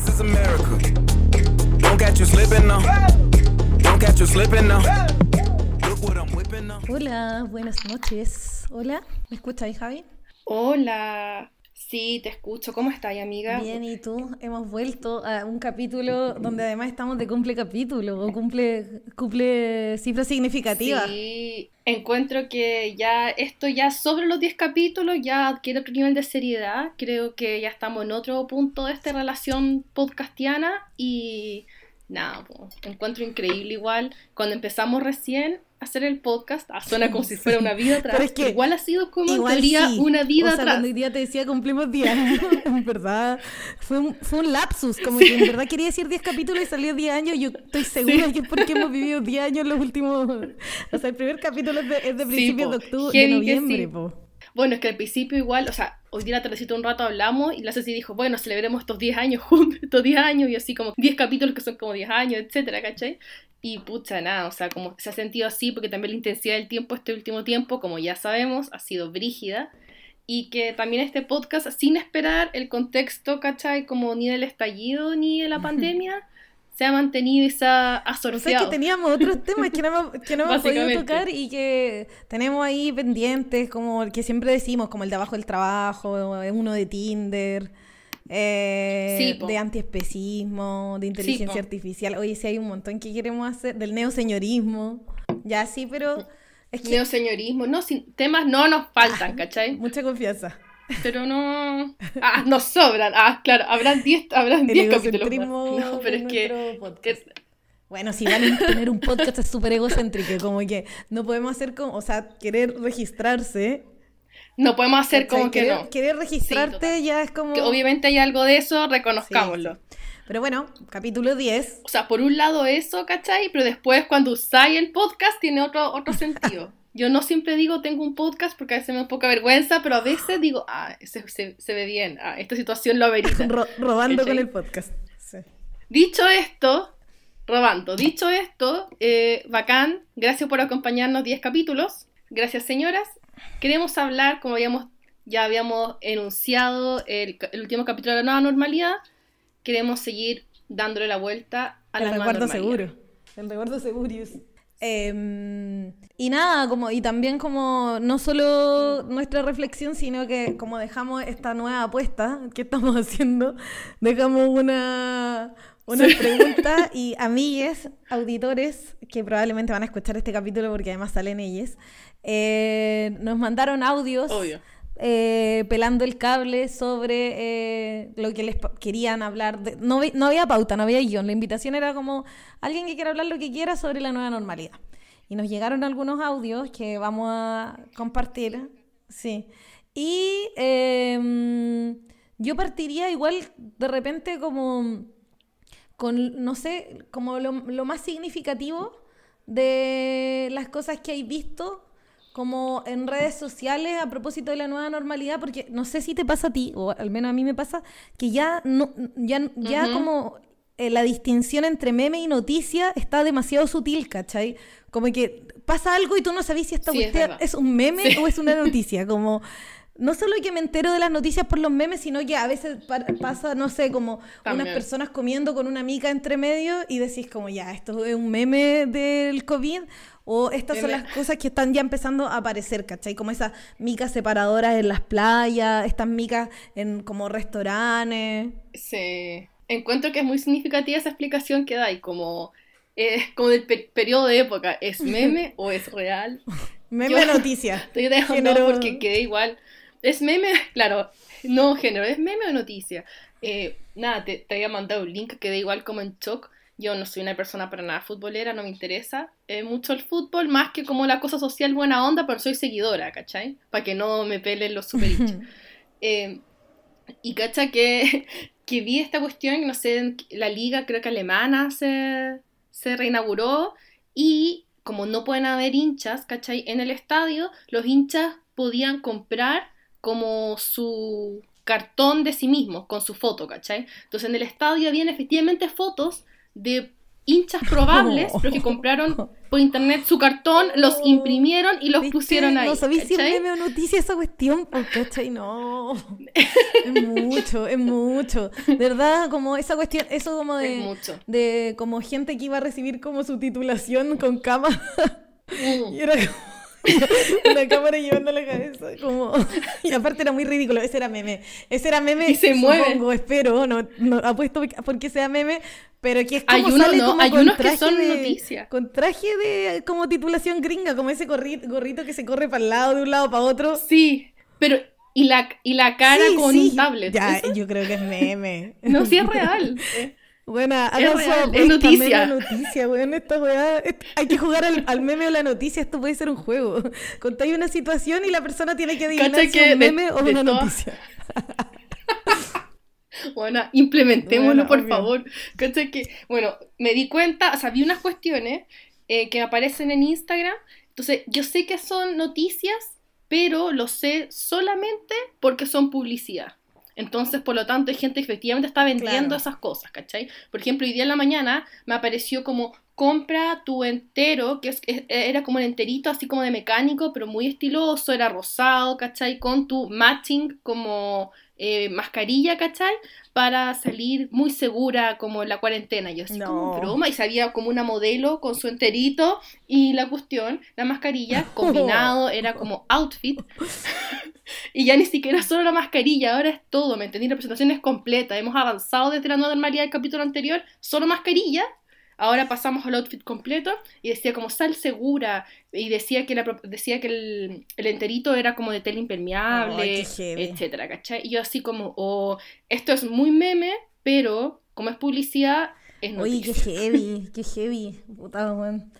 This is America. Don't catch you slipping now. Don't catch you slipping now. Look what I'm whipping now. Hola, buenas noches. Hola, ¿me escuchas, Javi? Hola. Sí, te escucho. ¿Cómo estás, amiga? Bien, ¿y tú? Hemos vuelto a un capítulo donde además estamos de cumple capítulo o cumple, cumple cifra significativa. Sí, encuentro que ya esto ya sobre los 10 capítulos ya adquiere otro nivel de seriedad. Creo que ya estamos en otro punto de esta relación podcastiana y nada, po, encuentro increíble igual. Cuando empezamos recién hacer el podcast, ah, suena como si fuera una vida atrás. Pero es que igual ha sido como Igual teoría sí. una vida o sea, atrás. cuando hoy día te decía cumplimos 10 años, en verdad, fue un, fue un lapsus, como que en verdad quería decir 10 capítulos y salió 10 años, yo estoy segura que es porque hemos vivido 10 años los últimos, o sea, el primer capítulo es de, es de Sí, principios de octubre, de noviembre, sí. po. Bueno, es que al principio igual, o sea, hoy día la tardecita un rato hablamos y la Ceci dijo, bueno, celebremos estos 10 años juntos, estos 10 años y así como 10 capítulos que son como 10 años, etcétera, ¿cachai? Y pucha, nada, o sea, como se ha sentido así porque también la intensidad del tiempo este último tiempo, como ya sabemos, ha sido brígida y que también este podcast, sin esperar el contexto, ¿cachai? Como ni del estallido ni de la pandemia, se ha mantenido y se ha, ha O que teníamos otros temas que no hemos, que no hemos podido tocar y que tenemos ahí pendientes, como el que siempre decimos, como el de abajo del trabajo, uno de Tinder, eh, Sí, de antiespecismo, de inteligencia po. artificial. Oye, sí hay un montón que queremos hacer, del neoseñorismo. Ya sí, pero es que Neoseñorismo, no, sin, temas no nos faltan, ¿cachai? mucha confianza. Pero no. Ah, nos sobran. Ah, claro, habrán 10 habrán 10 capítulos. más. No, pero es que. Bueno, si van a tener un podcast es súper egocéntrico, como que no podemos hacer como, o sea, querer registrarse. no podemos hacer como que querer, no. Querer registrarte ya es como... Que obviamente hay algo de eso, reconozcámoslo. sí. Pero bueno, capítulo 10. O sea, por un lado eso, ¿cachai? Pero después cuando usáis el podcast tiene otro, otro sentido. Yo no siempre digo tengo un podcast porque a veces me da un poca vergüenza, pero a veces digo, ah, se, se- se ve bien, ah, esta situación lo amerita. ro- robando ¿Cachai? con el podcast. Sí. Dicho esto, robando, dicho esto, eh, bacán, gracias por acompañarnos 10 capítulos, gracias señoras. Queremos hablar, como habíamos, ya habíamos enunciado el, el último capítulo de la nueva normalidad, queremos seguir dándole la vuelta a El la nueva recuerdo normalidad. seguro. El recuerdo segurius. Em, y nada, como, y también como no solo nuestra reflexión, sino que como dejamos esta nueva apuesta que estamos haciendo, dejamos una, una pregunta y amigues, auditores, que probablemente van a escuchar este capítulo porque además salen ellos, eh, nos mandaron audios Obvio. eh, pelando el cable sobre eh, lo que les querían hablar. de- no, no había pauta, no había guion. La invitación era como alguien que quiera hablar lo que quiera sobre la nueva normalidad. Y nos llegaron algunos audios que vamos a compartir. Sí. Y em, yo partiría igual de repente como con, no sé, como lo, lo más significativo de las cosas que hay visto como en redes sociales a propósito de la nueva normalidad, porque no sé si te pasa a ti, o al menos a mí me pasa, que ya, no, ya, ya Ujú. como eh, la distinción entre meme y noticia está demasiado sutil, ¿cachai? Como que pasa algo y tú no sabes si esta Sí, es es un meme Sí. o es una noticia, como... No solo que me entero de las noticias por los memes, sino que a veces pa- pasa, no sé, como unas personas comiendo con una mica entre medio y decís como, ya, esto es un meme del COVID o estas son las cosas que están ya empezando a aparecer, ¿cachai? Como esas micas separadoras en las playas, estas micas en como restaurantes. Sí. Encuentro que es muy significativa esa explicación que da y como, eh, como del pe- periodo de época, ¿es meme o es real? Meme Yo- noticia. Estoy dejando porque quedé igual. ¿Es meme? Claro, no género, ¿es meme o noticia? Eh, nada, te, te había mandado un link, quedé igual como en shock. Yo no soy una persona para nada futbolera, no me interesa eh, mucho el fútbol, más que como la cosa social buena onda, pero soy seguidora, ¿cachai? Para que no me pelen los super. Eh, y cacha que, que vi esta cuestión, no sé, en la liga creo que alemana se, se reinauguró y como no pueden haber hinchas, ¿cachai? En el estadio, los hinchas podían comprar como su cartón de sí mismos con su foto, ¿cachai? Entonces en el estadio habían efectivamente fotos de hinchas probables, pero que compraron por internet su cartón, los imprimieron y los pusieron ahí. No sabéis si meme o noticia esa cuestión, ¿cachai? No. Es mucho, es mucho. De verdad, como esa cuestión, eso como de. Es mucho. De como gente que iba a recibir como su titulación con cama. Mm. Y era como una cámara llevando la cabeza. Como... Y aparte era muy ridículo. Ese era meme. Ese era meme. Y se mueve. espero. No, no apuesto porque sea meme. Pero que es como Hay uno, sale no, como hay con unos que traje son de- noticia. Con traje de como titulación gringa, como ese gorrito, gorrito que se corre para el lado, de un lado para otro. Sí, pero y la, y la cara Sí, con sí. un tablet. Ya, Eso- yo creo que es meme. No, sí es real. Real, es noticia. noticia, weón, esta weá, hay que jugar al, al meme o la noticia, esto puede ser un juego. Contáis una situación y la persona tiene que adivinar Cacha si que es un de- meme o de una noticia. Bueno, implementémoslo, Bueno, por obvio. favor. Que, bueno, me di cuenta, o sea, vi unas cuestiones eh, que aparecen en Instagram. Entonces, yo sé que son noticias, pero lo sé solamente porque son publicidad. Entonces, por lo tanto, hay gente que efectivamente está vendiendo Claro. esas cosas, ¿cachai? Por ejemplo, hoy día en la mañana me apareció como compra tu entero, que es- es- era como el enterito así como de mecánico, pero muy estiloso, era rosado, ¿cachai? Con tu matching como eh, mascarilla, ¿cachai? Para salir muy segura como en la cuarentena. Yo así como broma, y sabía como una modelo con su enterito y la cuestión, la mascarilla, combinado, era como outfit. Y ya ni siquiera solo la mascarilla, ahora es todo, ¿me entendí? La presentación es completa. Hemos avanzado desde la nueva normalidad del capítulo anterior, solo mascarilla. Ahora pasamos al outfit completo y decía como sal segura y decía que, la, decía que el, el enterito era como de tela impermeable, etcétera, ¿cachai? Y yo así como, oh, esto es muy meme, pero como es publicidad, es Oye, qué noticia. heavy, qué heavy, puta, weón.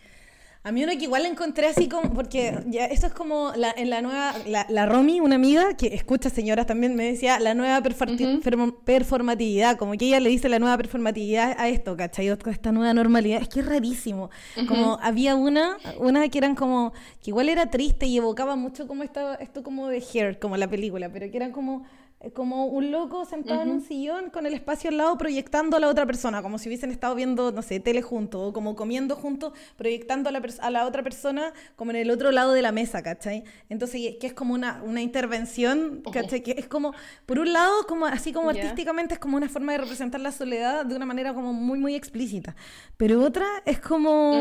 A mí uno que igual la encontré así como, porque ya esto es como la, en la nueva, la, la Romy, una amiga que escucha señoras también, me decía la nueva performatividad, como que ella le dice la nueva performatividad a esto, ¿cachai? Esta nueva normalidad, es que es rarísimo. Como había una, una que eran como, que igual era triste y evocaba mucho como esta, esto como de Hair, como la película, pero que eran como como un loco sentado en un sillón con el espacio al lado proyectando a la otra persona, como si hubiesen estado viendo, no sé, tele juntos, o como comiendo juntos, proyectando a la, a la otra persona como en el otro lado de la mesa, ¿cachai? Entonces, que es como una, una intervención, ¿cachai? Que es como, por un lado, como así como artísticamente, es como una forma de representar la soledad de una manera como muy, muy explícita. Pero otra es como...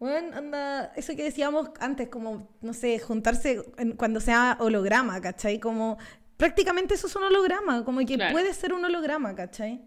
Bueno, anda, eso que decíamos antes, como, no sé, juntarse en- cuando sea holograma, ¿cachai? Como, prácticamente eso es un holograma, como que Claro. puede ser un holograma, ¿cachai?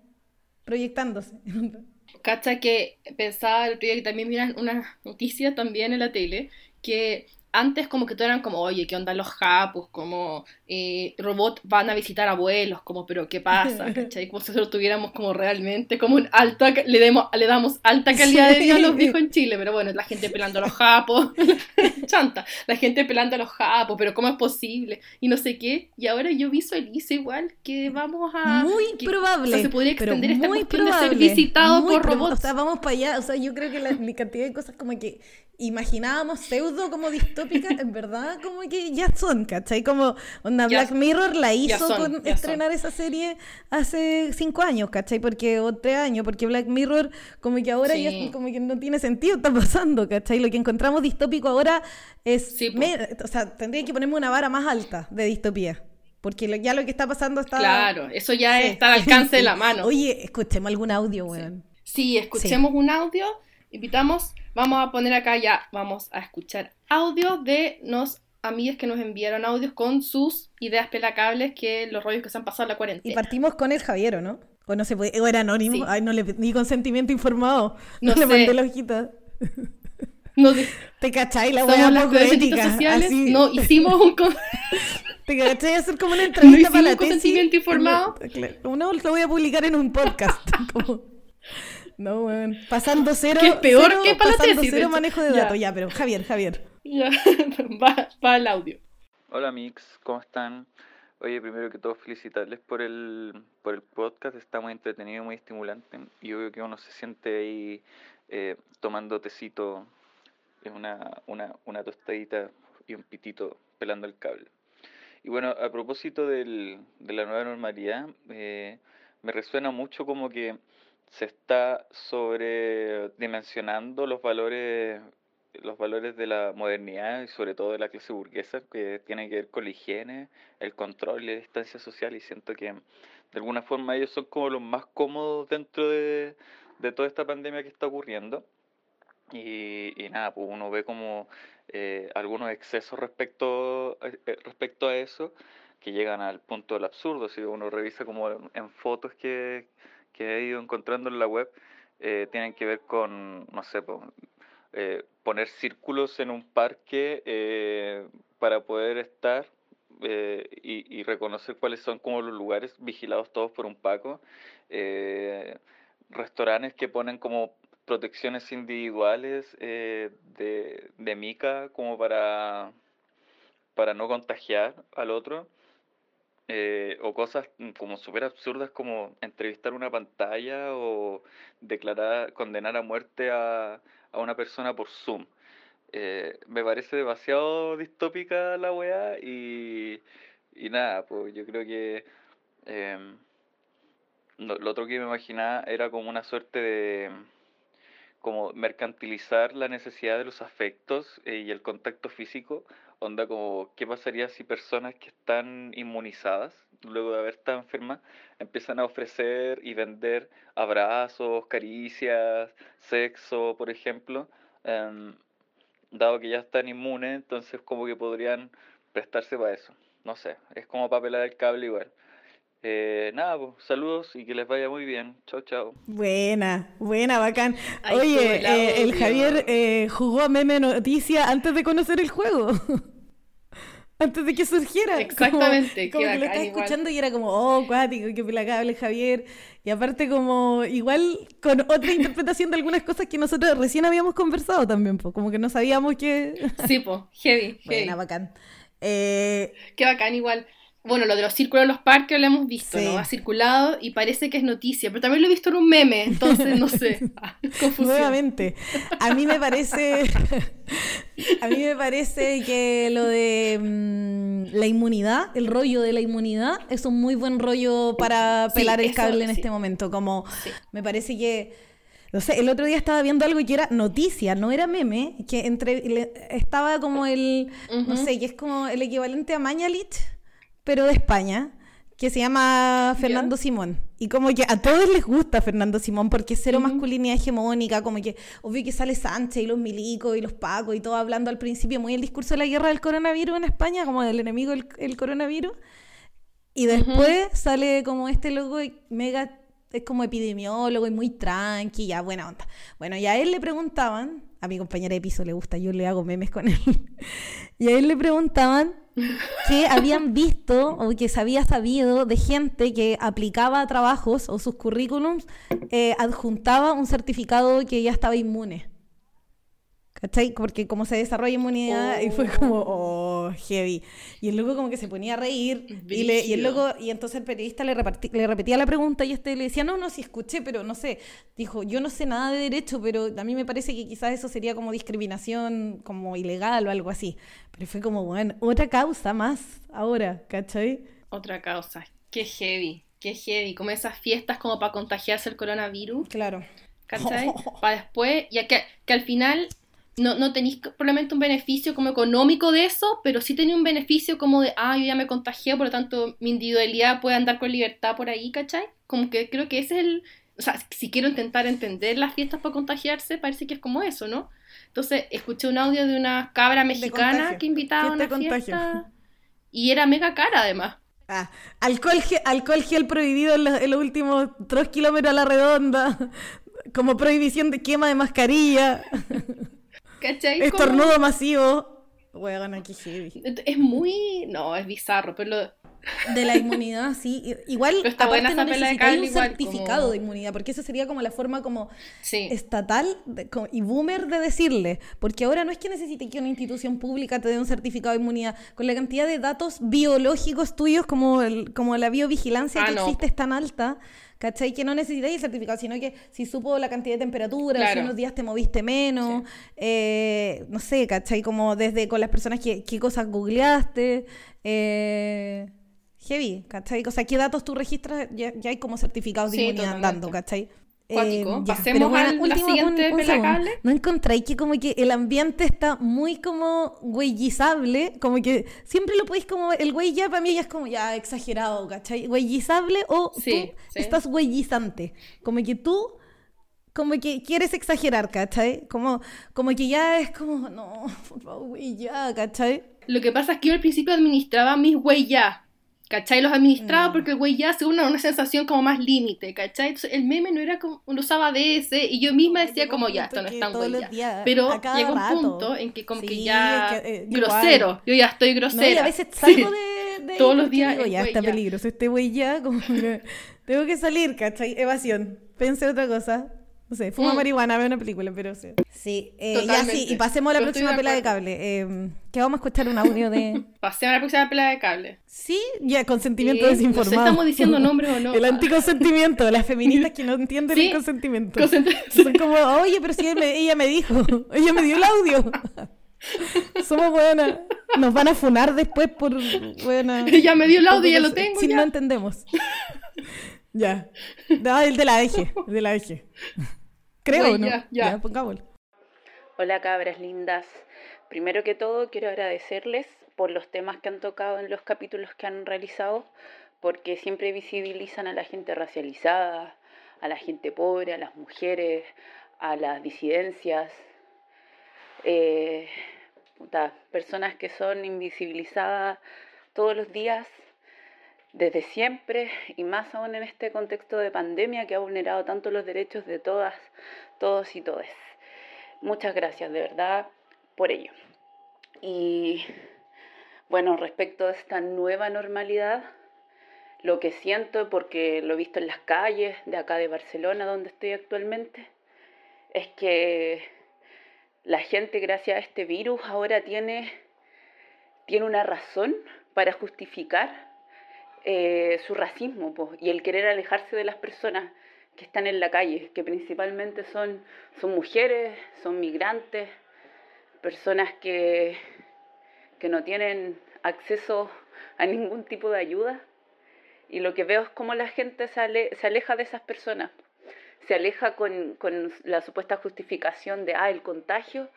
Proyectándose. Cacha que pensaba el otro día que también miran una noticia también en la tele, que antes como que todo eran como, oye, ¿qué onda los japos? Como eh, robots van a visitar abuelos, como, pero ¿qué pasa? ¿Cachai? Como si nosotros tuviéramos como realmente como un alta, le, demos, le damos alta calidad de vida a los viejos en Chile, pero bueno, la gente pelando a los japos, chanta, la gente pelando a los japos, pero ¿cómo es posible? Y no sé qué, y ahora yo visualizo igual que vamos a... Muy que- probable. o sea, se podría extender esta muy cuestión de ser probable, visitado por robots. O sea, vamos para allá. O sea, yo creo que la, la cantidad de cosas como que imaginábamos pseudo como distópicas, en verdad como que ya son, ¿cachai? Como onda Ya- Black Mirror la hizo son, con estrenar esa serie hace cinco años, ¿cachai? Porque, o tres años, porque Black Mirror como que ahora Sí. ya como que no tiene sentido, está pasando, ¿cachai? Lo que encontramos distópico ahora es, Sí, o sea, tendría que ponerme una vara más alta de distopía. Porque lo- ya lo que está pasando está... Claro, eso ya Sí, está al alcance de la mano. Oye, escuchemos algún audio, weón. Sí, escuchemos un audio, invitamos, vamos a poner acá ya, vamos a escuchar audio de nos amigas que nos enviaron audios con sus ideas pelacables que los rollos que se han pasado en la Y cuarentena. partimos con el Javier, ¿o no? O no se puede, o era anónimo. Sí. Ay, no le ni consentimiento informado. No, No le sé. mandé la hojita. No, de- ¿Te cachai? La poco peorcitas ética. sociales, así. no hicimos un... con- ¿Te cachai? Hacer como una entrevista hicimos para la un tesis. consentimiento informado. Claro, No, lo voy a publicar en un podcast. como- No, weón. Pasando cero. Que es peor cero- que para la pasando tesis, de cero manejo de Ya. datos. Ya, pero Javier, Javier. Va, va el audio. Hola Mix, ¿cómo están? Oye, primero que todo felicitarles por el, por el podcast, está muy entretenido, muy estimulante y obvio que uno se siente ahí eh, tomando tecito, una, una, una tostadita y un pitito pelando el cable. Y bueno, a propósito del, de la nueva normalidad, eh, me resuena mucho como que se está sobredimensionando los valores los valores de la modernidad y sobre todo de la clase burguesa que tiene que ver con la higiene, el control y la distancia social y siento que de alguna forma ellos son como los más cómodos dentro de, de toda esta pandemia que está ocurriendo. Y, y nada, pues uno ve como eh, algunos excesos respecto, eh, eh, respecto a eso que llegan al punto del absurdo, si uno revisa como en fotos que, que he ido encontrando en la web, tienen que ver con, no sé, pues, eh, poner círculos en un parque eh, para poder estar eh, y, reconocer cuáles son como los lugares vigilados todos por un Paco. restaurantes que ponen como protecciones individuales de, de mica como para, para no contagiar al otro. o cosas como súper absurdas como entrevistar una pantalla o declarar, condenar a muerte a, a una persona por Zoom. Eh, me parece demasiado distópica la weá y, y nada, pues yo creo que em, lo, otro que me imaginaba era como una suerte de como mercantilizar la necesidad de los afectos eh, y el contacto físico, onda como qué pasaría si personas que están inmunizadas luego de haber estado enfermas empiezan a ofrecer y vender abrazos, caricias, sexo, por ejemplo, em, dado que ya están inmunes, entonces como que podrían prestarse para eso. No sé, es como para pelar el cable igual. Eh, nada, pues, saludos y que les vaya muy bien. Chao, chao. Buena, buena, bacán. Oye, eh, el Javier eh, jugó meme noticia antes de conocer el juego. antes de que surgiera. Exactamente. Como, que lo estaba escuchando y era como, oh, cuático, qué pelacable Javier. Y aparte como, igual con otra interpretación de algunas cosas que nosotros recién habíamos conversado también, pues, como que no sabíamos que... Sí, pues, heavy, heavy. bacán. Eh... Qué bacán igual bueno, lo de los círculos de los parques lo hemos visto, ¿no? Ha circulado y parece que es noticia, pero también lo he visto en un meme, entonces no sé. Nuevamente, a mí me parece, a mí me parece que lo de mm, la inmunidad, el rollo de la inmunidad, es un muy buen rollo para pelar el cable en este momento. Como me parece que no sé, el otro día estaba viendo algo que era noticia, no era meme, que entre estaba como el, no sé, que es como el equivalente a Mañalich pero de España, que se llama Fernando Simón. Y como que a todos les gusta Fernando Simón porque es cero masculinidad hegemónica, como que obvio que sale Sánchez y los milicos y los pacos y todo hablando al principio muy el discurso de la guerra del coronavirus en España, como del enemigo el, coronavirus. Y después sale como este loco mega, es como epidemiólogo y muy tranqui, ya buena onda. Bueno, y a él le preguntaban, a mi compañera de piso le gusta, yo le hago memes con él. y a él le preguntaban que habían visto o que se había sabido de gente que aplicaba trabajos o sus currículums eh, adjuntaba un certificado que ya estaba inmune. ¿Cachai? Porque como se desarrolla inmunidad y fue como, oh, heavy. Y el loco como que se ponía a reír y, le, y, el loco, y entonces el periodista le, le repetía la pregunta y este le decía, no, no, sí escuché, pero no sé. Dijo, yo no sé nada de derecho, pero a mí me parece que quizás eso sería como discriminación, como ilegal o algo así. Pero fue como, bueno, otra causa más ahora, ¿cachai? Otra causa. Qué heavy, qué heavy. Como esas fiestas como para contagiarse el coronavirus. Claro. ¿Cachai? Para después, ya que, que al final no, no tenéis probablemente un beneficio como económico de eso, pero sí tenía un beneficio como de, ah, yo ya me contagié, por lo tanto mi individualidad puede andar con libertad por ahí, ¿cachai? Como que creo que ese es el, o sea, si quiero intentar entender las fiestas para contagiarse, parece que es como eso, ¿no? Entonces, escuché un audio de una cabra mexicana que invitaba a una fiesta y era mega cara además. Ah, alcohol, gel, alcohol gel prohibido en los, en los últimos 3 kilómetros a la redonda, como prohibición de quema de mascarilla. ¿Cachai? Estornudo masivo. Weón, aquí heavy. Es muy. No, es bizarro, pero De la inmunidad, sí. Igual, pero está buena esa de un certificado de inmunidad, porque eso sería como la forma como estatal y boomer de decirle. Porque ahora no es que necesite que una institución pública te dé un certificado de inmunidad. Con la cantidad de datos biológicos tuyos, como, el, como la biovigilancia ah, que existe es tan alta, ¿cachai? Que no necesitáis el certificado, sino que si supo la cantidad de temperatura, si unos días te moviste menos, eh, no sé, ¿cachai? Como desde con las personas que, qué cosas googleaste, eh, heavy, ¿cachai? O sea, qué datos tú registras, ya, hay como certificados de inmunidad andando, ¿cachai? Cuático. Eh, ya, Pasemos bueno, a la siguiente un- un. ¿No encontráis que como que el ambiente está muy como güeyizable? Como que siempre lo podéis como... El güey ya para mí ya es como ya exagerado, ¿cachai? Güeyizable o Sí, tú sí. estás güeyizante. Como que tú como que quieres exagerar, ¿cachai? Como, como que ya es como, no, por favor, güey, ya, ¿cachai? Lo que pasa es que yo al principio administraba mis güey ya. ¿Cachai? Los administraba Mm. porque el güey ya según una, una sensación como más límite, ¿cachai? Entonces el meme no era como, lo usaba de ese y yo misma decía como ya, esto no que es tan güey ya. días, Pero llegó un rato. punto en que como que Sí, ya es que, eh, grosero, igual. yo ya estoy No, grosera. y a veces Sí. salgo de, de ahí Todos los días digo, ya está ya. peligroso este güey ya, como que tengo que salir, ¿cachai? Evasión. Pensé otra cosa. No sé, fuma Mm. marihuana, veo una película, pero sí. Sí, eh, ya sí, y pasemos a la Yo próxima pela de cable. Eh, que vamos a escuchar un audio de... Pasemos a la próxima pelea de cable. Sí, ya, consentimiento Sí, no sé si desinformado. estamos diciendo nombres o no. El anticonsentimiento, las feministas que no entienden Sí. el consentimiento. Consent- Son como, oye, pero si ella me, ella me dijo, ella me dio el audio. Somos buenas. Nos van a funar después por buena. Ya me dio el audio, ya lo tengo, Si ya. no entendemos. Ya. No, el de la eje. El de la eje. Creo, ¿no? ya, ya. pongámoslo. Hola cabras lindas. Primero que todo quiero agradecerles por los temas que han tocado en los capítulos que han realizado, porque siempre visibilizan a la gente racializada, a la gente pobre, a las mujeres, a las disidencias, eh, puta, personas que son invisibilizadas todos los días desde siempre y más aún en este contexto de pandemia que ha vulnerado tanto los derechos de todas, todos y todes. Muchas gracias de verdad por ello. Y bueno, respecto a esta nueva normalidad, lo que siento, porque lo he visto en las calles de acá de Barcelona, donde estoy actualmente, es que la gente, gracias a este virus, ahora tiene, tiene una razón para justificar eh, su racismo po, y el querer alejarse de las personas que están en la calle, que principalmente son, son mujeres, son migrantes, personas que, que no tienen acceso a ningún tipo de ayuda. Y lo que veo es cómo la gente se, se aleja de esas personas. Se aleja con, con la supuesta justificación de, ah, el contagio,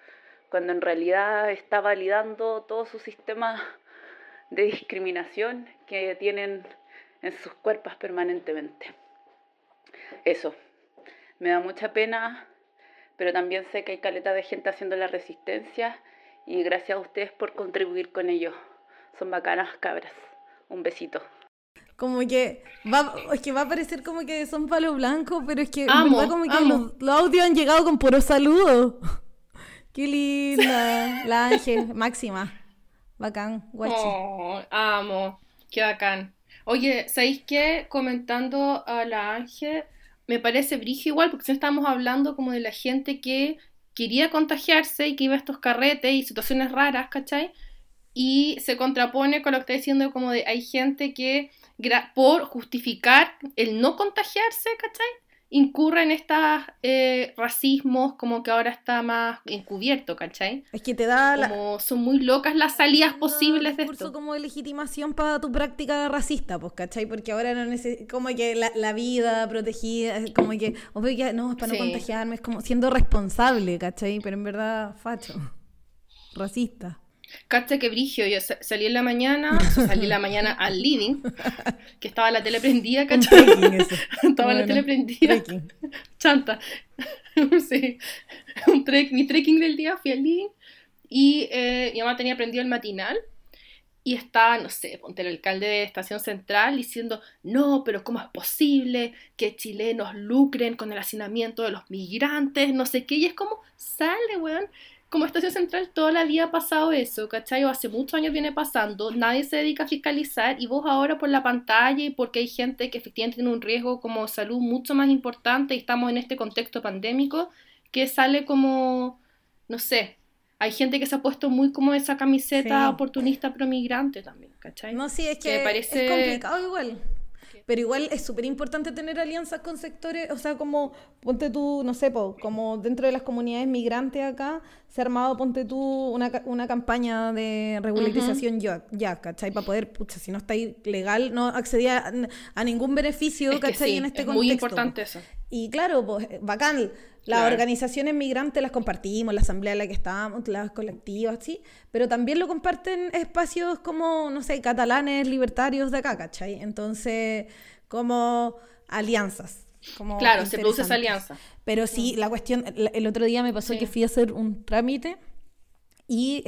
cuando en realidad está validando todo su sistema de discriminación que tienen en sus cuerpos permanentemente. Eso, me da mucha pena, pero también sé que hay caleta de gente haciendo la resistencia y gracias a ustedes por contribuir con ello. Son bacanas cabras. Un besito. Como que va, es que va a parecer como que son palo blanco, pero es que Amo, verdad como que los, los audios han llegado con puro saludo. Qué linda. La Ángel, máxima. Bacán, guachi. Oh, amo, qué bacán. Oye, ¿sabéis qué? Comentando a la Ángel, me parece brigio igual, porque siempre estábamos hablando como de la gente que quería contagiarse y que iba a estos carretes y situaciones raras, ¿cachai? Y se contrapone con lo que está diciendo como de hay gente que por justificar el no contagiarse, ¿cachai? Incurre en estos racismos como que ahora está más encubierto, ¿cachai? Es que te da la, Como son muy locas las salidas posibles de esto. como de legitimación para tu práctica racista, pues, ¿cachai? Porque ahora no neces como que la, la vida protegida, es como que, obvio que no, es para Sí. no contagiarme, es como siendo responsable, ¿cachai? Pero en verdad, facho. Racista. Cacha que brigio, yo sa- salí en la mañana, o sea, salí en la mañana al living, que estaba la tele prendida, eso. Estaba la Bueno, tele prendida, trekking. chanta. sí, un trek, mi trekking del día, fui al living y eh, mi mamá tenía prendido el matinal y estaba, no sé, ponte el alcalde de Estación Central diciendo, no, pero ¿cómo es posible que chilenos lucren con el hacinamiento de los migrantes? No sé qué, y es como, sale, weón. Como Estación Central toda la vida ha pasado eso, ¿cachai? O hace muchos años viene pasando, nadie se dedica a fiscalizar y vos ahora por la pantalla y porque hay gente que efectivamente tiene un riesgo como salud mucho más importante y estamos en este contexto pandémico, que sale como, no sé, hay gente que se ha puesto muy como esa camiseta Sí. oportunista pro migrante también, ¿cachai? No, sí, es Que que parece- es complicado igual. Pero igual es súper importante tener alianzas con sectores, o sea, como, ponte tú, no sé, po, como dentro de las comunidades migrantes acá, se ha armado, ponte tú, una, una campaña de regularización ya, ya, ¿cachai? Para poder, pucha, si no está ahí legal, no accedía a, a ningún beneficio, Es que ¿cachai? sí, en este es contexto. muy importante eso. Y claro, pues bacán. Las Claro. organizaciones migrantes las compartimos, la asamblea en la que estábamos, las colectivas, sí, pero también lo comparten espacios como, no sé, catalanes, libertarios de acá, ¿cachai? Entonces, como alianzas. Como Claro, se produce esa alianza. Pero sí, la cuestión, el, otro día me pasó Sí. que fui a hacer un trámite y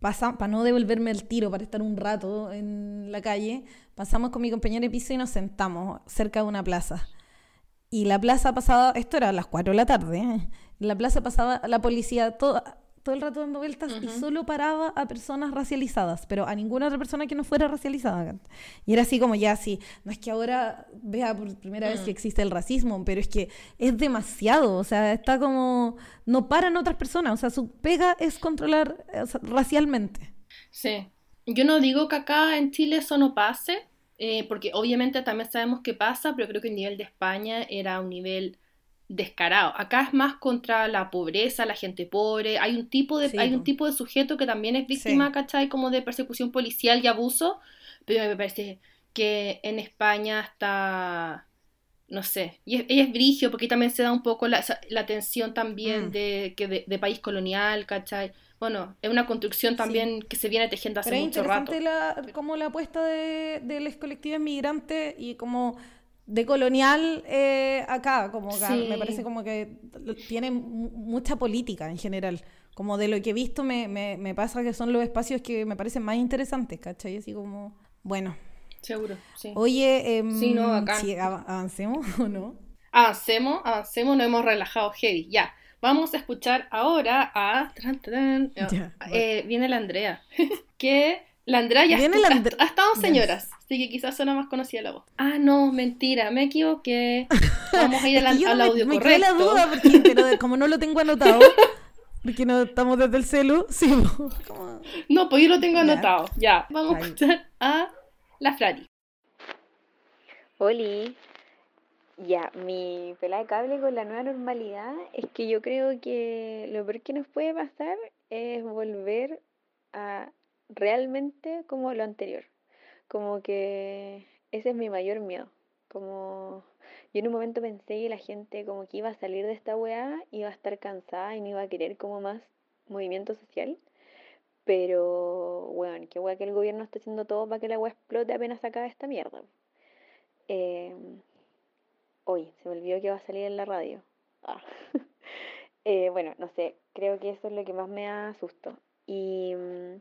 para no devolverme el tiro, para estar un rato en la calle, pasamos con mi compañero de piso y nos sentamos cerca de una plaza. Y la plaza pasaba, esto era a las 4 de la tarde, ¿eh? la plaza pasaba la policía todo, todo el rato dando vueltas y solo paraba a personas racializadas, pero a ninguna otra persona que no fuera racializada. Y era así como ya así, no es que ahora vea por primera vez que existe el racismo, pero es que es demasiado, o sea, está como, no paran otras personas, o sea, su pega es controlar eh, o sea, racialmente. Sí. Yo no digo que acá en Chile eso no pase, eh, porque obviamente también sabemos que pasa, pero creo que el nivel de España era un nivel descarado. Acá es más contra la pobreza, la gente pobre. Hay un tipo de, Sí, hay un tipo de sujeto que también es víctima, ¿cachai? Como de persecución policial y abuso. Pero me parece que en España está, no sé, y es, y es brigio, porque también se da un poco la, la tensión también Mm. de, que de, de país colonial, ¿cachai? Bueno, es una construcción también que se viene tejiendo hace Pero mucho rato. interesante la, como la apuesta de, de los colectivos migrantes y como de colonial eh, acá, como Sí. me parece como que tiene mu- mucha política en general. Como de lo que he visto me, me, me pasa que son los espacios que me parecen más interesantes, ¿cachai? Así como, bueno. Seguro, sí. Oye, em, Sí, no, bacán. sí, av- avancemos o no. Avancemos, avancemos, nos hemos relajado heavy. Ya, vamos a escuchar ahora a... tran, tran, Ya, eh, viene la Andrea. que la Andrea ya Viene estu- la ha- estado señoras, así que quizás suena más conocida la voz. Ah, no, mentira, me equivoqué. Vamos a ir al, que yo al no me- audio me, quedé la correcto. duda porque pero de- como no lo tengo anotado, porque no estamos desde el celu, sí, como- No, pues yo lo tengo anotado. Ya, vamos a escuchar a la Flari. Oli, ya, mi pelada de cable con la nueva normalidad es que yo creo que lo peor que nos puede pasar es volver a realmente como lo anterior. Como que ese es mi mayor miedo. Como yo en un momento pensé que la gente como que iba a salir de esta weá, iba a estar cansada y no iba a querer como más movimiento social. Pero, bueno, qué weá que el gobierno está haciendo todo para que la weá explote apenas acabe esta mierda. Eh, hoy, se me olvidó que va a salir en la radio. Ah. Eh, bueno, no sé, creo que eso es lo que más me da susto. Y mm,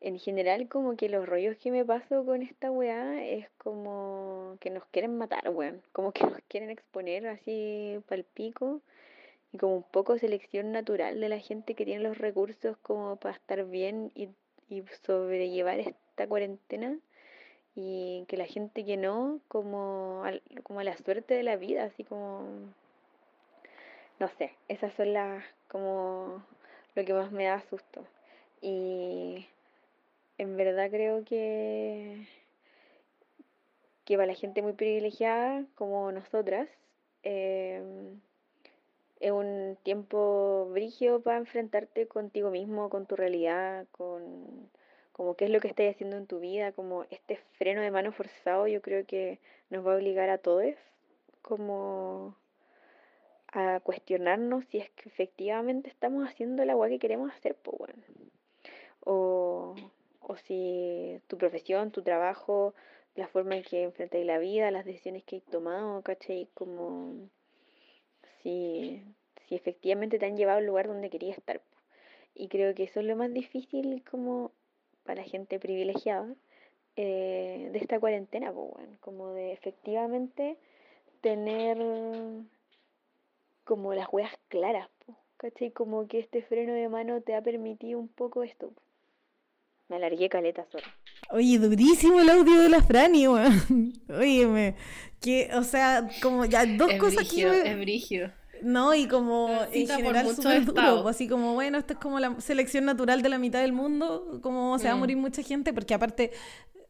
en general, como que los rollos que me paso con esta weá es como que nos quieren matar, weón. Como que nos quieren exponer así pal pico. Y como un poco selección natural de la gente que tiene los recursos como para estar bien y, y sobrellevar esta cuarentena y que la gente que no, como, como a la suerte de la vida, así como, no sé, esas son las, como, lo que más me da susto. Y en verdad creo que, que para la gente muy privilegiada como nosotras, em, es un tiempo brígido para enfrentarte contigo mismo, con tu realidad, con como qué es lo que estás haciendo en tu vida, como este freno de mano forzado, yo creo que nos va a obligar a todos como a cuestionarnos si es que efectivamente estamos haciendo la agua que queremos hacer, pues bueno. O, o si tu profesión, tu trabajo, la forma en que enfrentáis la vida, las decisiones que has tomado, ¿cachai? Como si, si efectivamente te han llevado al lugar donde querías estar. Y creo que eso es lo más difícil como para gente privilegiada eh, de esta cuarentena, pues, weón. como de efectivamente tener como las hueas claras, po, ¿cachai? Como que este freno de mano te ha permitido un poco esto. po. Me alargué caleta sola. Oye, durísimo el audio de la Frani, weón. Óyeme, que, o sea, como ya dos Es cosas que brígido, me- es brígido. No, y como en general súper duro, pues, así como, bueno, esto es como la selección natural de la mitad del mundo, como se va a Mm. morir mucha gente, porque aparte,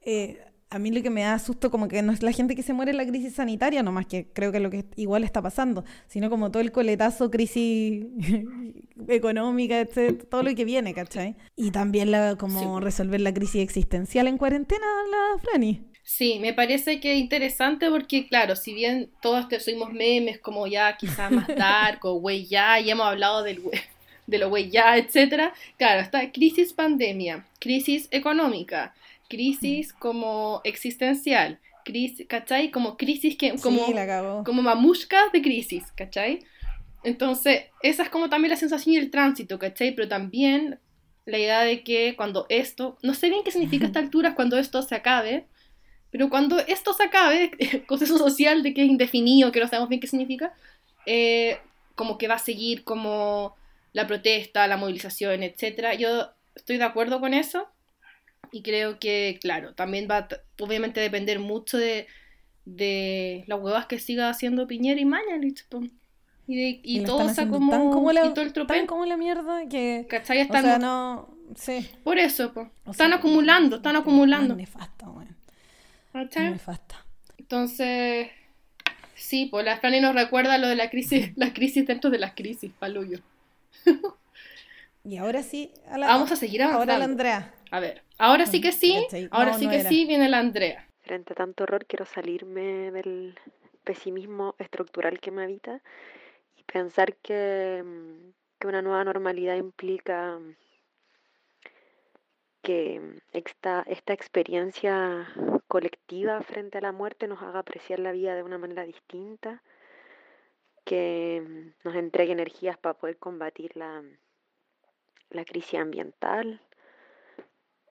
eh, a mí lo que me da susto como que no es la gente que se muere en la crisis sanitaria, nomás que creo que es lo que igual está pasando, sino como todo el coletazo, crisis económica, etcétera, todo lo que viene, ¿cachai? Y también la, como resolver la crisis existencial en cuarentena, la Franny. Sí, me parece que es interesante porque, claro, si bien todos te subimos memes como ya quizás más dark o güey ya, y hemos hablado del de lo güey ya, etcétera, claro, está crisis pandemia, crisis económica, crisis como existencial, crisis, ¿cachai? Como crisis que, como, sí, como mamushkas de crisis, ¿cachai? Entonces, esa es como también la sensación y el tránsito, ¿cachai? Pero también la idea de que cuando esto, no sé bien qué significa a esta altura cuando esto se acabe, pero cuando esto se acabe, proceso social de que es indefinido, que no sabemos bien qué significa, eh, como que va a seguir como la protesta, la movilización, etc. Yo estoy de acuerdo con eso, y creo que, claro, también va a obviamente depender mucho de, de las huevas que siga haciendo Piñera y Mañalich. Y, de, y, todo esa como, como la, y todo el tropel. como la mierda que... ¿Cachai? Están, o sea, no... Sí. Por eso, po. están acumulando, están acumulando. Nefasto, bueno. ¿Cachai? Nefasto. Entonces, sí, pues la Franny nos recuerda lo de la crisis, la crisis dentro de las crisis, paluyo. y ahora sí, a la, vamos a seguir avanzando. Ahora la Andrea. A ver, ahora sí que sí, ahora sí que sí viene la Andrea. Frente a tanto horror quiero salirme del pesimismo estructural que me habita y pensar que, mm, que una nueva normalidad implica que esta, esta experiencia colectiva frente a la muerte nos haga apreciar la vida de una manera distinta, que nos entregue energías para poder combatir la, la crisis ambiental,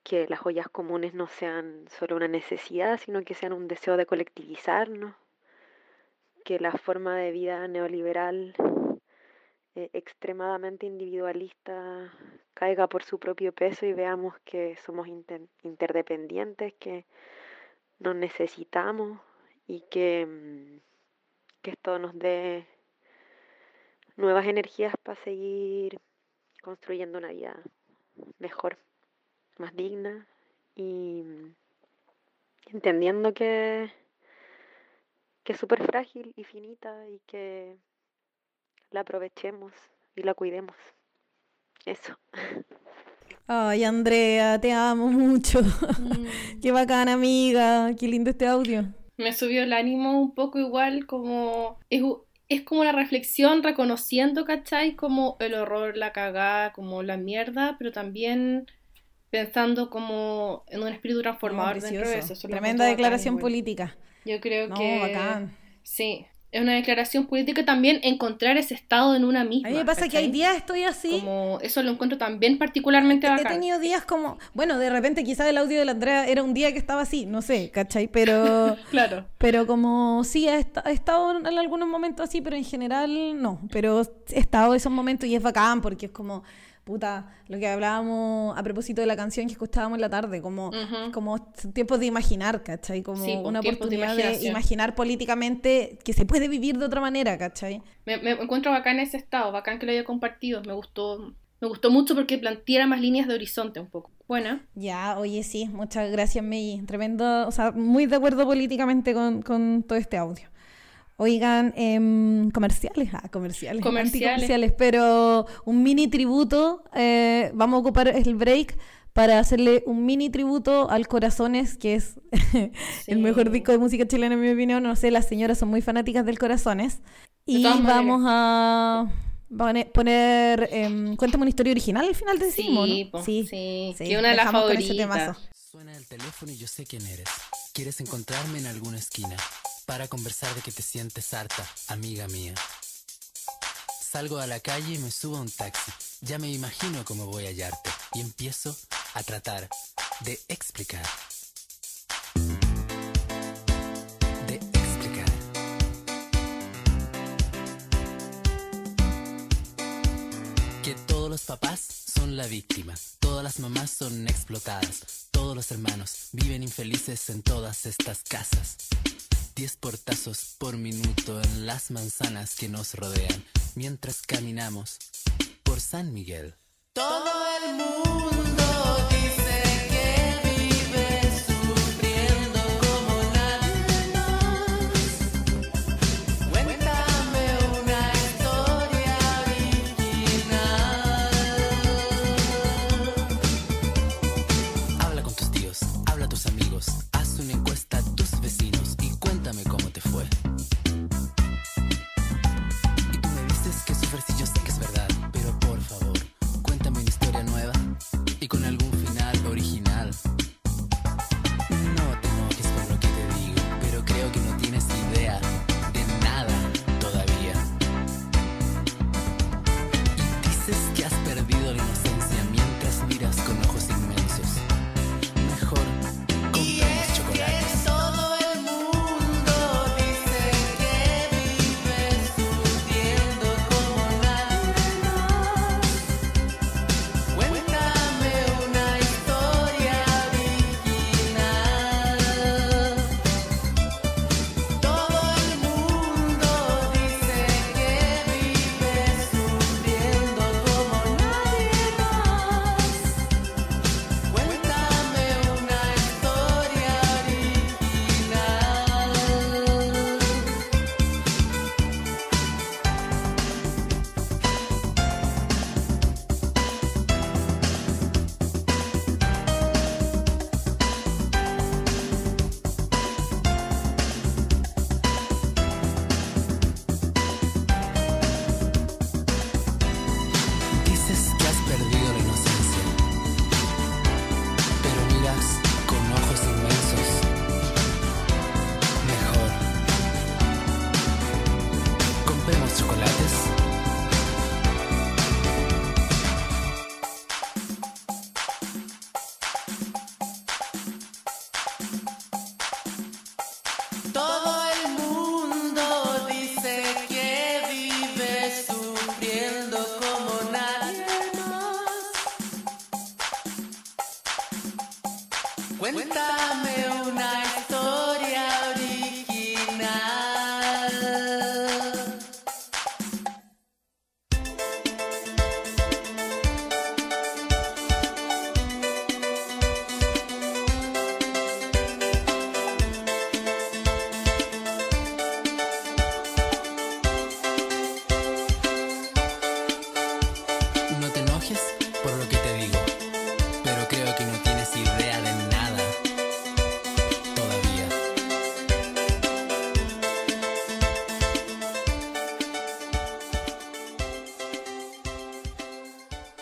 que las ollas comunes no sean solo una necesidad, sino que sean un deseo de colectivizarnos, que la forma de vida neoliberal eh, extremadamente individualista caiga por su propio peso y veamos que somos interdependientes, que nos necesitamos y que, mm, que esto nos dé nuevas energías para seguir construyendo una vida mejor más digna y entendiendo que, que es súper frágil y finita y que la aprovechemos y la cuidemos. Eso. Ay, Andrea, te amo mucho. Mm. Qué bacana, amiga. Qué lindo este audio. Me subió el ánimo un poco igual, como. Es, es como la reflexión reconociendo, ¿cachai? Como el horror, la cagada, como la mierda, pero también pensando como en un espíritu transformador dentro de eso. Tremenda declaración política. Yo creo que... Bacán. Sí, es una declaración política también encontrar ese estado en una misma. A mí me pasa que hay días estoy así. Como eso lo encuentro también particularmente bacán. He tenido días como, bueno, de repente quizás el audio de la Andrea era un día que estaba así, no sé, ¿cachai? Pero claro. Pero como sí, he, estado en algunos momentos así, pero en general no. Pero he estado esos momentos y es bacán porque es como puta, lo que hablábamos a propósito de la canción que escuchábamos en la tarde, como, como tiempos de imaginar, ¿cachai? Como pues, una oportunidad de, imaginar políticamente que se puede vivir de otra manera, ¿cachai? Me, me, encuentro bacán ese estado, bacán que lo haya compartido, me gustó, me gustó mucho porque planteara más líneas de horizonte un poco. Buena. Ya, oye, sí, muchas gracias, Mei. Tremendo, o sea, muy de acuerdo políticamente con, con todo este audio. Oigan, em, comerciales, ah, comerciales, comerciales. pero un mini tributo, eh, vamos a ocupar el break para hacerle un mini tributo al Corazones, que es el mejor disco de música chilena en mi opinión, no sé, las señoras son muy fanáticas del Corazones, y vamos a poner, eh, cuéntame una historia original al final de sí, ¿no? sí, sí, sí, que una de las favoritas. Suena el teléfono y yo sé quién eres. ¿Quieres encontrarme en alguna esquina? Para conversar de que te sientes harta, amiga mía. Salgo a la calle y me subo a un taxi. Ya me imagino cómo voy a hallarte y empiezo a tratar de explicar. De explicar. Que todos los papás son la víctima, todas las mamás son explotadas, todos los hermanos viven infelices en todas estas casas. Diez portazos por minuto en las manzanas que nos rodean mientras caminamos por San Miguel. Todo el mundo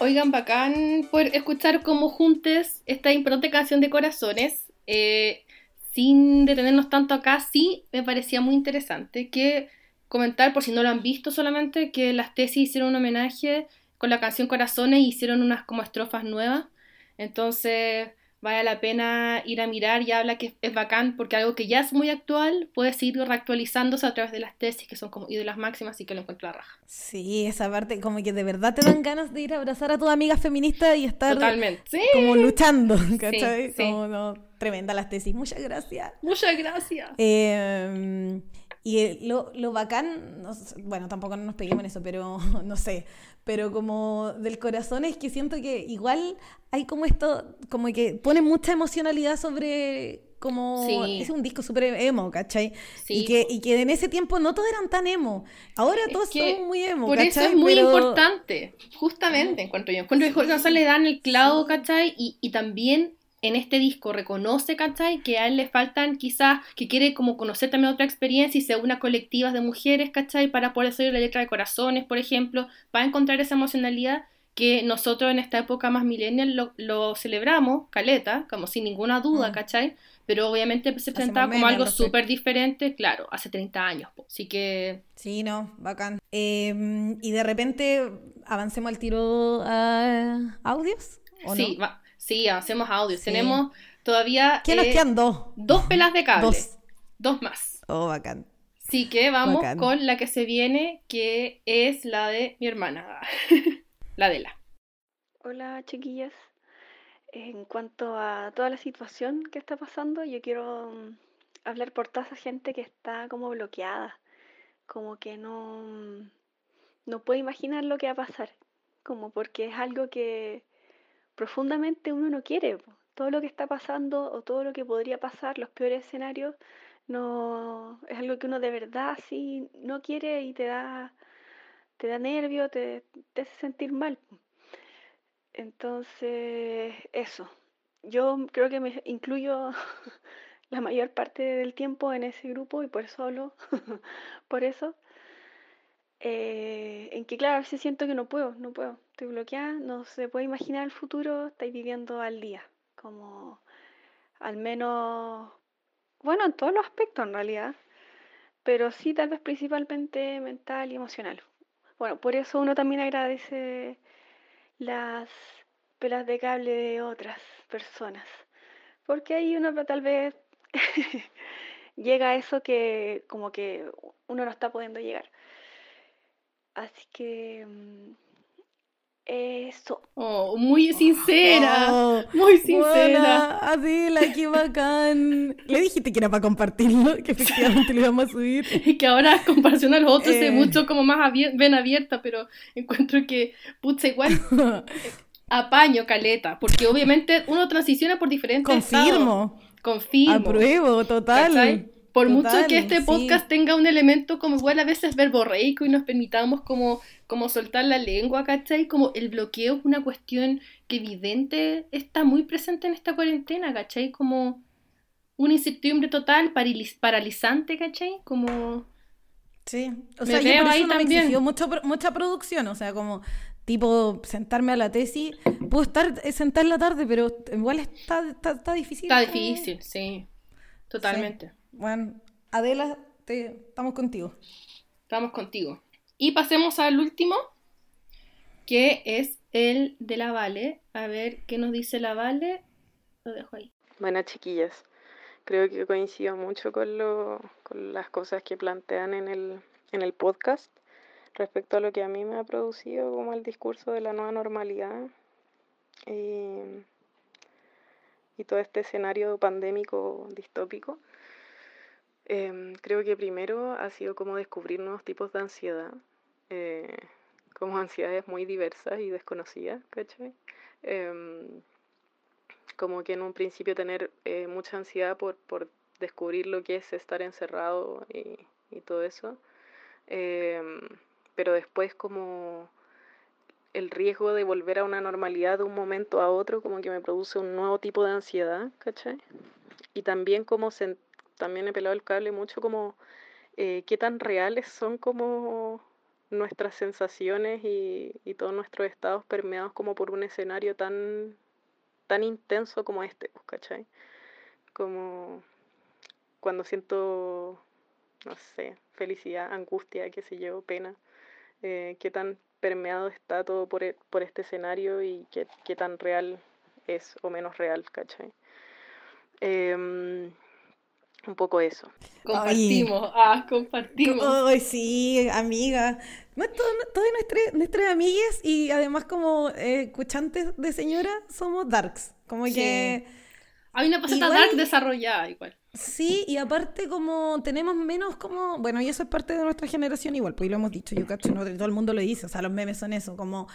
Oigan, bacán poder escuchar como juntes esta importante canción de corazones. Eh, sin detenernos tanto acá, sí me parecía muy interesante que comentar, por si no lo han visto solamente, que las tesis hicieron un homenaje con la canción Corazones y hicieron unas como estrofas nuevas. Entonces, vale la pena ir a mirar y habla que es bacán porque algo que ya es muy actual puede seguir reactualizándose a través de las tesis que son como ídolas máximas y que lo encuentro a raja. Sí, esa parte como que de verdad te dan ganas de ir a abrazar a tu amiga feminista y estar Totalmente. Sí. como luchando, ¿cachai? sí. Como, no, tremenda las tesis, muchas gracias. Muchas gracias. Eh, y el- lo, lo bacán, no sé, bueno, tampoco nos peguemos en eso, pero no sé, pero como del corazón es que siento que igual hay como esto, como que pone mucha emocionalidad sobre como Sí. es un disco súper emo, ¿cachai? Sí. Y, que, y que en ese tiempo no todos eran tan emo, ahora Es todos son muy emo, Por eso es muy Pero- importante, justamente, encuentro yo. Encuentro que Jorge González le dan el clavo, ¿cachai? Y, y también en este disco reconoce, ¿cachai? Que a él le faltan quizás, que quiere como conocer también otra experiencia y se una colectivas de mujeres, ¿cachai? Para poder hacer la letra de corazones, por ejemplo, para encontrar esa emocionalidad que nosotros en esta época más millennial lo, lo celebramos, caleta, como sin ninguna duda, Mm. ¿cachai? Pero obviamente se presentaba como algo súper diferente, claro, hace 30 años. po. Así que Sí, no, bacán. Eh, y de repente avancemos al tiro a audios, ¿o Sí, no? va- sí, hacemos audios. Sí. Tenemos todavía ¿Qué nos eh, quedan? Dos. dos pelas de cable. Dos. Dos más. Oh, bacán. Así que vamos Bacán. con la que se viene, que es la de mi hermana. la de la. Hola chiquillas. En cuanto a toda la situación que está pasando, yo quiero mm, hablar por toda esa gente que está como bloqueada, como que no, mm, no puede imaginar lo que va a pasar, como porque es algo que profundamente uno no quiere. Todo lo que está pasando o todo lo que podría pasar, los peores escenarios, no es algo que uno de verdad sí no quiere y te da, te da te, te hace sentir mal. Entonces, eso. Yo creo que me incluyo la mayor parte del tiempo en ese grupo y por eso por eso. Eh, en que, claro, a veces siento que no puedo, no puedo. Estoy bloqueada, no se puede imaginar el futuro, estáis viviendo al día. Como, al menos, bueno, en todos los aspectos en realidad, pero sí, tal vez principalmente mental y emocional. Bueno, por eso uno también agradece las pelas de cable de otras personas. Porque ahí uno tal vez llega a eso que como que uno no está pudiendo llegar. Así que mm, eso. Oh, muy sincera. Oh, muy sincera. buena, Adela, qué bacán. Le dijiste que era para compartirlo, que efectivamente lo íbamos a subir. Y que ahora, en comparación a los otros, Eh. es mucho como más abier- ven abierta, pero encuentro que, pucha, igual apaño caleta, porque obviamente uno transiciona por diferentes estados. Confirmo, Confirmo. apruebo, total. ¿Cachai? Por mucho que este sí. podcast tenga un elemento como igual a veces verborreico y nos permitamos como, como soltar la lengua, ¿cachai? Como el bloqueo es una cuestión que evidente está muy presente en esta cuarentena, ¿cachai? Como una incertidumbre total, paralizante, ¿cachai? Como... Sí, o Me sea, yo veo por ahí eso no me también. exigió mucho, mucha producción, o sea, como tipo sentarme a la tesis, puedo estar eh, sentada en la tarde, pero igual está, está, está difícil. Está difícil, sí. Totalmente. Bueno, Adela, te, estamos contigo. Estamos contigo. Y pasemos al último, que es el de la Vale. A ver qué nos dice la Vale. Lo dejo ahí. Buenas chiquillas. Creo que coincido mucho con, lo, con las cosas que plantean en el, en el podcast respecto a lo que a mí me ha producido como el discurso de la nueva normalidad y, y todo este escenario pandémico distópico. Em, creo que primero ha sido como descubrir nuevos tipos de ansiedad, eh, como ansiedades muy diversas y desconocidas, ¿cachai? Em, como que en un principio tener eh, mucha ansiedad por, por descubrir lo que es estar encerrado y, y todo eso. Em, pero después como el riesgo de volver a una normalidad de un momento a otro como que me produce un nuevo tipo de ansiedad, ¿cachai? Y también como se, también he pelado el cable mucho como eh, qué tan reales son como nuestras sensaciones y, y todos nuestros estados permeados como por un escenario tan, tan intenso como este, pues, ¿cachai? Como cuando siento, no sé, felicidad, angustia, qué sé yo, pena, eh, qué tan permeado está todo por, e- por este escenario y qué, qué tan real es o menos real, ¿cachai? Em, un poco eso. Compartimos, ah, compartimos. Ay, sí, amiga. No, todo- todas nuestras, nuestras amigas y además como eh, escuchantes de señora somos darks. Como Sí. que Hay una Igual- dark desarrollada igual. sí, y aparte como tenemos menos como, bueno, y eso es parte de nuestra generación igual, pues lo hemos dicho, yo cacho, no, todo el mundo lo dice, o sea, los memes son eso, como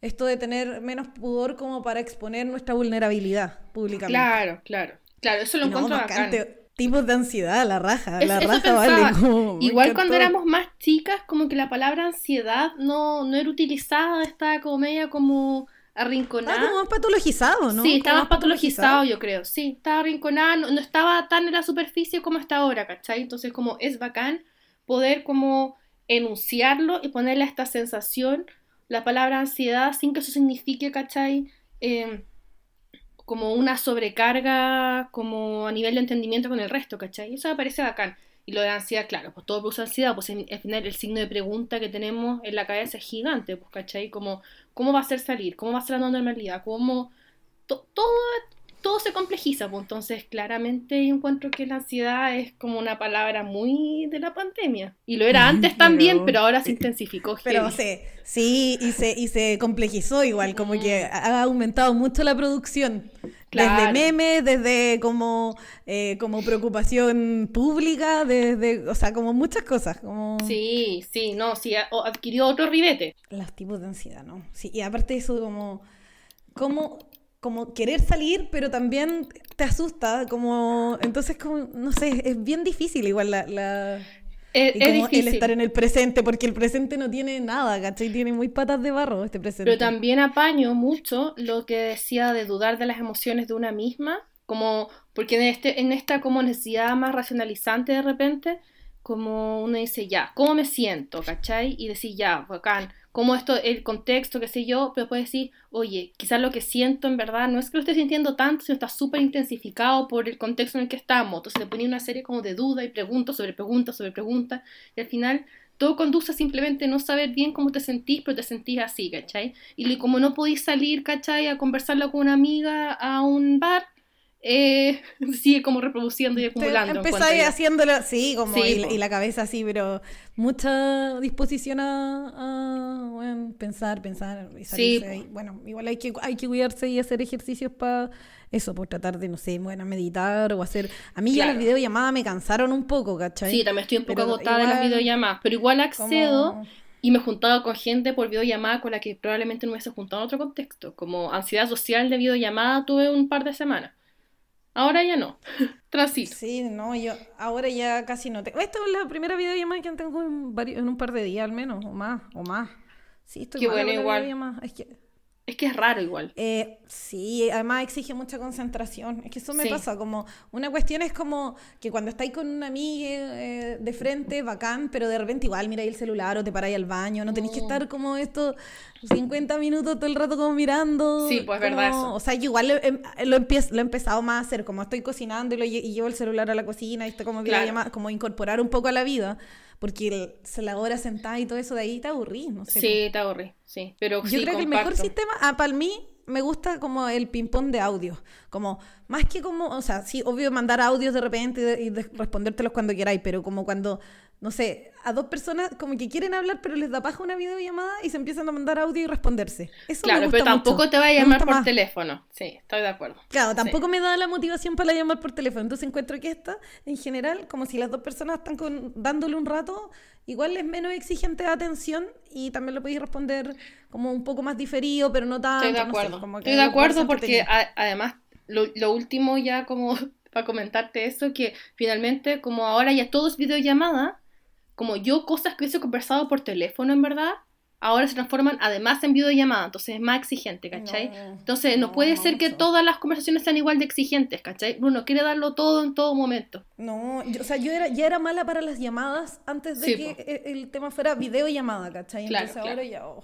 esto de tener menos pudor como para exponer nuestra vulnerabilidad públicamente. Claro, claro. Claro, eso lo Y no, encuentro bacán, bacán. te- tipos de ansiedad, la raja, Es- la raja vale. como, Igual cuando éramos más chicas, como que la palabra ansiedad no, no era utilizada, estaba como media como arrinconada. Estaba como más patologizado, ¿no? Sí, estaba más patologizado, yo creo. Sí, estaba arrinconada, no, no estaba tan en la superficie como está ahora, ¿cachai? Entonces, como es bacán poder como enunciarlo y ponerle esta sensación, la palabra ansiedad, sin que eso signifique, ¿cachai? Eh, como una sobrecarga, como a nivel de entendimiento con el resto, ¿cachai? Eso me parece bacán. Y lo de ansiedad, claro, pues todo produce ansiedad, pues al final el signo de pregunta que tenemos en la cabeza es gigante, pues, ¿cachai? Como, ¿cómo va a ser salir? ¿Cómo va a ser la normalidad? ¿Cómo...? to- todo, todo se complejiza, pues entonces claramente yo encuentro que la ansiedad es como una palabra muy de la pandemia. Y lo era antes también, Pero- pero ahora se intensificó. Pero se, sí, y se, y se complejizó igual, como que ha aumentado mucho la producción. Desde Claro. memes, desde como, eh, como preocupación pública, desde, o sea, como muchas cosas, como Sí, sí, no, sí, adquirió otro ribete. los tipos de ansiedad, ¿no? Sí, y aparte de eso, como, como, como querer salir, pero también te asusta, como, entonces, como, no sé, es bien difícil igual la... la Es, y es como el estar en el presente, porque el presente no tiene nada, ¿cachai? Tiene muy patas de barro este presente. Pero también apaño mucho lo que decía de dudar de las emociones de una misma, como porque en este en esta como necesidad más racionalizante de repente, como uno dice, ya, ¿cómo me siento? ¿Cachai? Y decir, ya, bacán, cómo esto, el contexto, qué sé yo, pero puedes decir, oye, quizás lo que siento en verdad no es que lo esté sintiendo tanto, sino está súper intensificado por el contexto en el que estamos. Entonces le ponía una serie como de dudas y preguntas sobre preguntas sobre preguntas, y al final todo conduce a simplemente no saber bien cómo te sentís, pero te sentís así, ¿cachai? Y como no podís salir, ¿cachai? A conversarlo con una amiga a un bar, eh, sigue como reproduciendo y acumulando. empezáis haciéndolo, sí, como Sí, y, la- po. y la cabeza así, pero mucha disposición a, a, bueno, pensar, pensar y salirse ahí. Bueno, igual hay que, hay que cuidarse y hacer ejercicios para eso, por tratar de, no sé, bueno, meditar o hacer... A mí ya Claro. las videollamadas me cansaron un poco, ¿cachai? Sí, también estoy un poco Pero agotada de las videollamadas, pero igual accedo como- y me he juntado con gente por videollamada con la que probablemente no me hubiese juntado en otro contexto. Como ansiedad social de videollamada tuve un par de semanas. Ahora ya no. Transito. Sí, no, yo ahora ya casi no tengo. Esta es la primera videollamada que tengo en, varios- en un par de días al menos, o más, o más. Sí, estoy Qué bueno, igual. Es que Es que es raro igual. Eh, sí, además exige mucha concentración. Es que eso me Sí. pasa, como una cuestión es como que cuando estáis con una amiga eh, de frente, bacán, pero de repente igual miráis el celular o te paráis al baño, no tenéis que Mm. estar como estos 50 minutos todo el rato como mirando. Sí, pues, es verdad como- eso. O sea, yo igual lo, lo, empie- lo he empezado más a hacer, como estoy cocinando y, lo y llevo el celular a la cocina y está como Claro. como incorporar un poco a la vida. Porque el- se la hora sentada y todo eso de ahí te aburrís, no sé. Sí, te aburrí, sí. Pero Yo sí, creo que el mejor sistema, ah, para mí, me gusta como el ping-pong de audio. Como, más que como, o sea, sí, obvio mandar audios de repente y, de- y de- respondértelos cuando queráis, pero como cuando, no sé, a dos personas como que quieren hablar, pero les da paja una videollamada y se empiezan a mandar audio y responderse. Eso me Claro, gusta pero tampoco mucho. te va a Me llamar por más. teléfono. Sí, estoy de acuerdo. Claro, Sí. tampoco me da la motivación para llamar por teléfono. Entonces encuentro que esta, en general, como si las dos personas están con- dándole un rato, igual es menos exigente de atención y también lo podéis responder como un poco más diferido, pero no tanto. Estoy de no sé, acuerdo. como que Estoy de acuerdo porque a- además lo, lo último ya como para comentarte eso, que finalmente como ahora ya todo es videollamada, como yo cosas que hubiese conversado por teléfono en verdad, ahora se transforman además en videollamada, entonces es más exigente, ¿cachai? No, entonces no, no, puede no ser que todas las conversaciones sean igual de exigentes, ¿cachai? Uno quiere darlo todo en todo momento. No, yo- o sea, yo era, ya era mala para las llamadas antes de Sí, que e- el tema fuera videollamada, ¿cachai? Entonces claro. ahora ya... oh.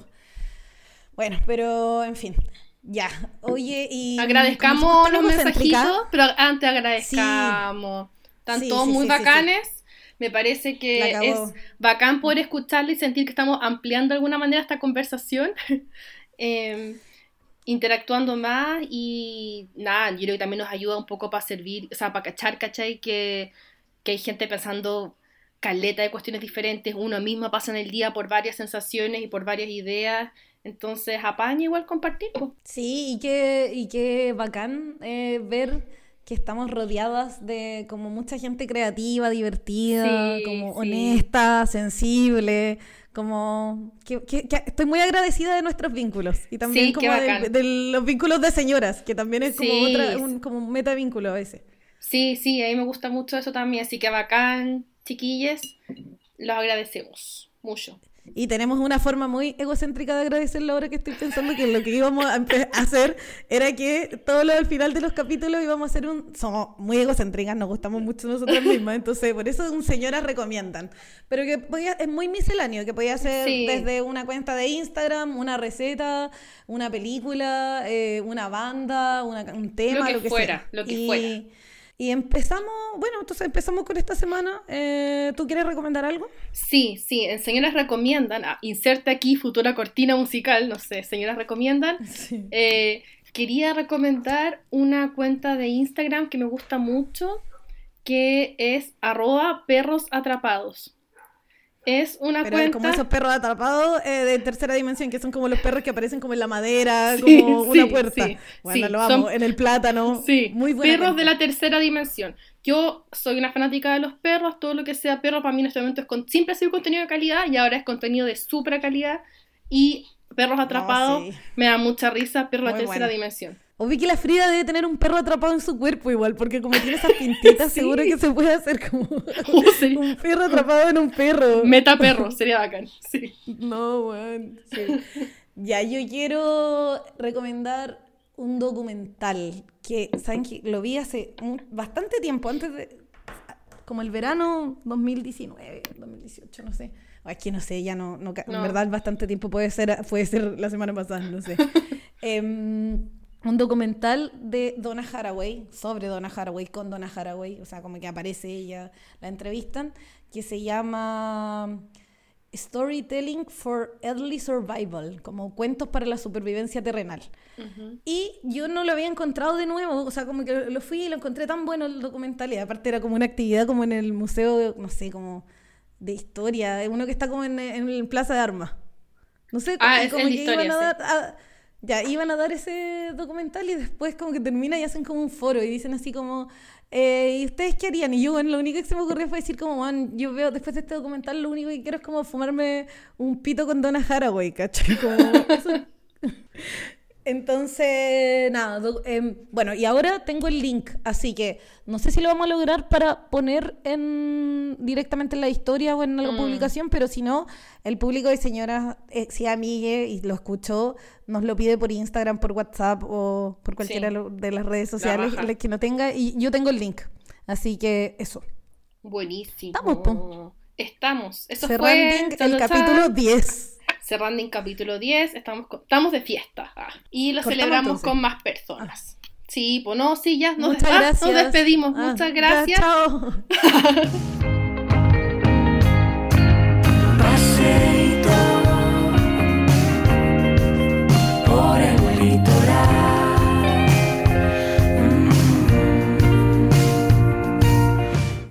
Bueno, pero en fin, ya. Oye, y... Agradezcamos los mensajitos, pero antes agradezcamos. Están Sí, todos sí, muy bacanes. Me parece que es bacán poder escucharle y sentir que estamos ampliando de alguna manera esta conversación, eh, interactuando más y nada, yo creo que también nos ayuda un poco para servir, o sea, para cachar, ¿cachai? Que, que hay gente pensando caleta de cuestiones diferentes, uno mismo pasa en el día por varias sensaciones y por varias ideas, entonces apaña igual compartir. Sí, y qué, y qué bacán eh, ver que estamos rodeadas de como mucha gente creativa, divertida, Sí, como sí. honesta, sensible, como que, que- que estoy muy agradecida de nuestros vínculos y también Sí, como de, los vínculos de señoras, que también es como otra, un, como un metavínculo a veces. Sí, sí, a mí me gusta mucho eso también, así que bacán, chiquilles, los agradecemos mucho. Y tenemos una forma muy egocéntrica de agradecerlo ahora que estoy pensando que lo que íbamos a hacer era que todo lo del final de los capítulos íbamos a hacer un... Somos muy egocéntricas, nos gustamos mucho nosotras mismas, entonces por eso un señoras recomiendan. Pero que podía, es muy misceláneo, que podía ser Sí. desde una cuenta de Instagram, una receta, una película, eh, una banda, una- un tema, que lo que fuera, sea. lo que y, fuera. Y empezamos, bueno, entonces empezamos con esta semana. Eh, ¿Tú quieres recomendar algo? Sí, sí, Señoras Recomiendan, ah, inserta aquí futura cortina musical, no sé, Señoras Recomiendan. Sí. Eh, quería recomendar una cuenta de Instagram que me gusta mucho, que es arroba perros atrapados. Es una Pero cuenta... como esos perros atrapados eh, de tercera dimensión, que son como los perros que aparecen como en la madera, Sí, como sí, una puerta. sí, bueno, sí, lo amo, son- en el plátano. Sí, muy buena perros de la tercera dimensión. Yo soy una fanática de los perros, todo lo que sea perro para mí en este momento es con, siempre ha sido contenido de calidad y ahora es contenido de supra calidad y perros atrapados me da mucha risa, perro de la tercera buena. dimensión. O vi que la Frida debe tener un perro atrapado en su cuerpo igual, porque como tiene esas pintitas, Sí. seguro que se puede hacer como Oh, sí. un perro atrapado en un perro. Meta perro, sería bacán. Sí. No, weón. sí. Ya, yo quiero recomendar un documental que, ¿saben qué? Lo vi hace bastante tiempo, antes de. como el verano 2019, 2018, no sé. Es que no sé, ya no, no en verdad bastante tiempo, puede ser, puede ser la semana pasada, no sé. Em, un documental de Donna Haraway, sobre Donna Haraway, con Donna Haraway, o sea, como que aparece ella, la entrevistan, que se llama Storytelling for Early Survival, como cuentos para la supervivencia terrenal. Y yo no lo había encontrado de nuevo, o sea, como que lo fui y lo encontré tan bueno el documental, y aparte era como una actividad como en el museo, no sé, como de historia, uno que está como en, en Plaza de Armas. No sé, Ah, es como que historia, iban a sí. dar... a- ya, iban a dar ese documental y después como que termina y hacen como un foro y dicen así como, eh, ¿y ustedes qué harían? Y yo, bueno, lo único que se me ocurrió fue decir como, man, yo veo después de este documental lo único que quiero es como fumarme un pito con Donna Haraway, ¿cachai? Como eso. Entonces, nada, em, bueno, y ahora tengo el link, así que no sé si lo vamos a lograr para poner en directamente en la historia o en alguna mm. publicación, pero si no, el público de señoras, eh, si amigue y lo escuchó, nos lo pide por Instagram, por WhatsApp o por cualquiera de las redes sociales que no tenga, y yo tengo el link, así que eso. Buenísimo. Estamos. Estamos. Eso Cerrando fue... el capítulo 10 cerrando en capítulo 10, estamos, con, estamos de fiesta ah, y lo celebramos con más personas. Sí, pues no, sí, ya nos, despedimos. Muchas gracias. Ya, chao.